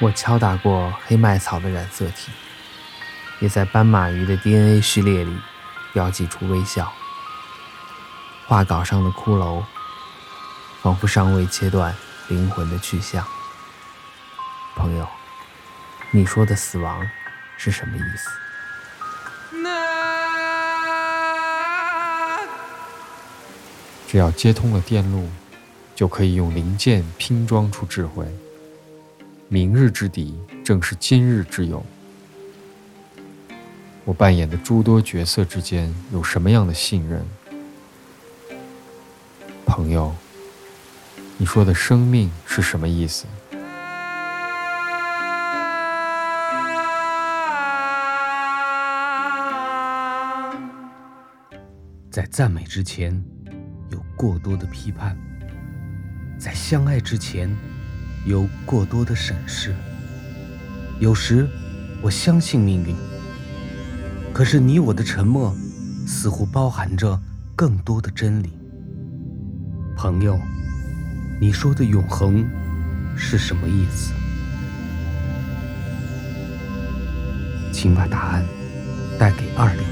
我敲打过黑麦草的染色体，也在斑马鱼的 DNA 序列里标记出微笑。画稿上的骷髅，仿佛尚未切断灵魂的去向。朋友，你说的死亡是什么意思？只要接通了电路，就可以用零件拼装出智慧。明日之敌正是今日之友。我扮演的诸多角色之间有什么样的信任？朋友，你说的生命是什么意思？在赞美之前，有过多的批判；在相爱之前，有过多的审视。有时，我相信命运，可是你我的沉默，似乎包含着更多的真理。朋友，你说的永恒是什么意思？请把答案带给二零。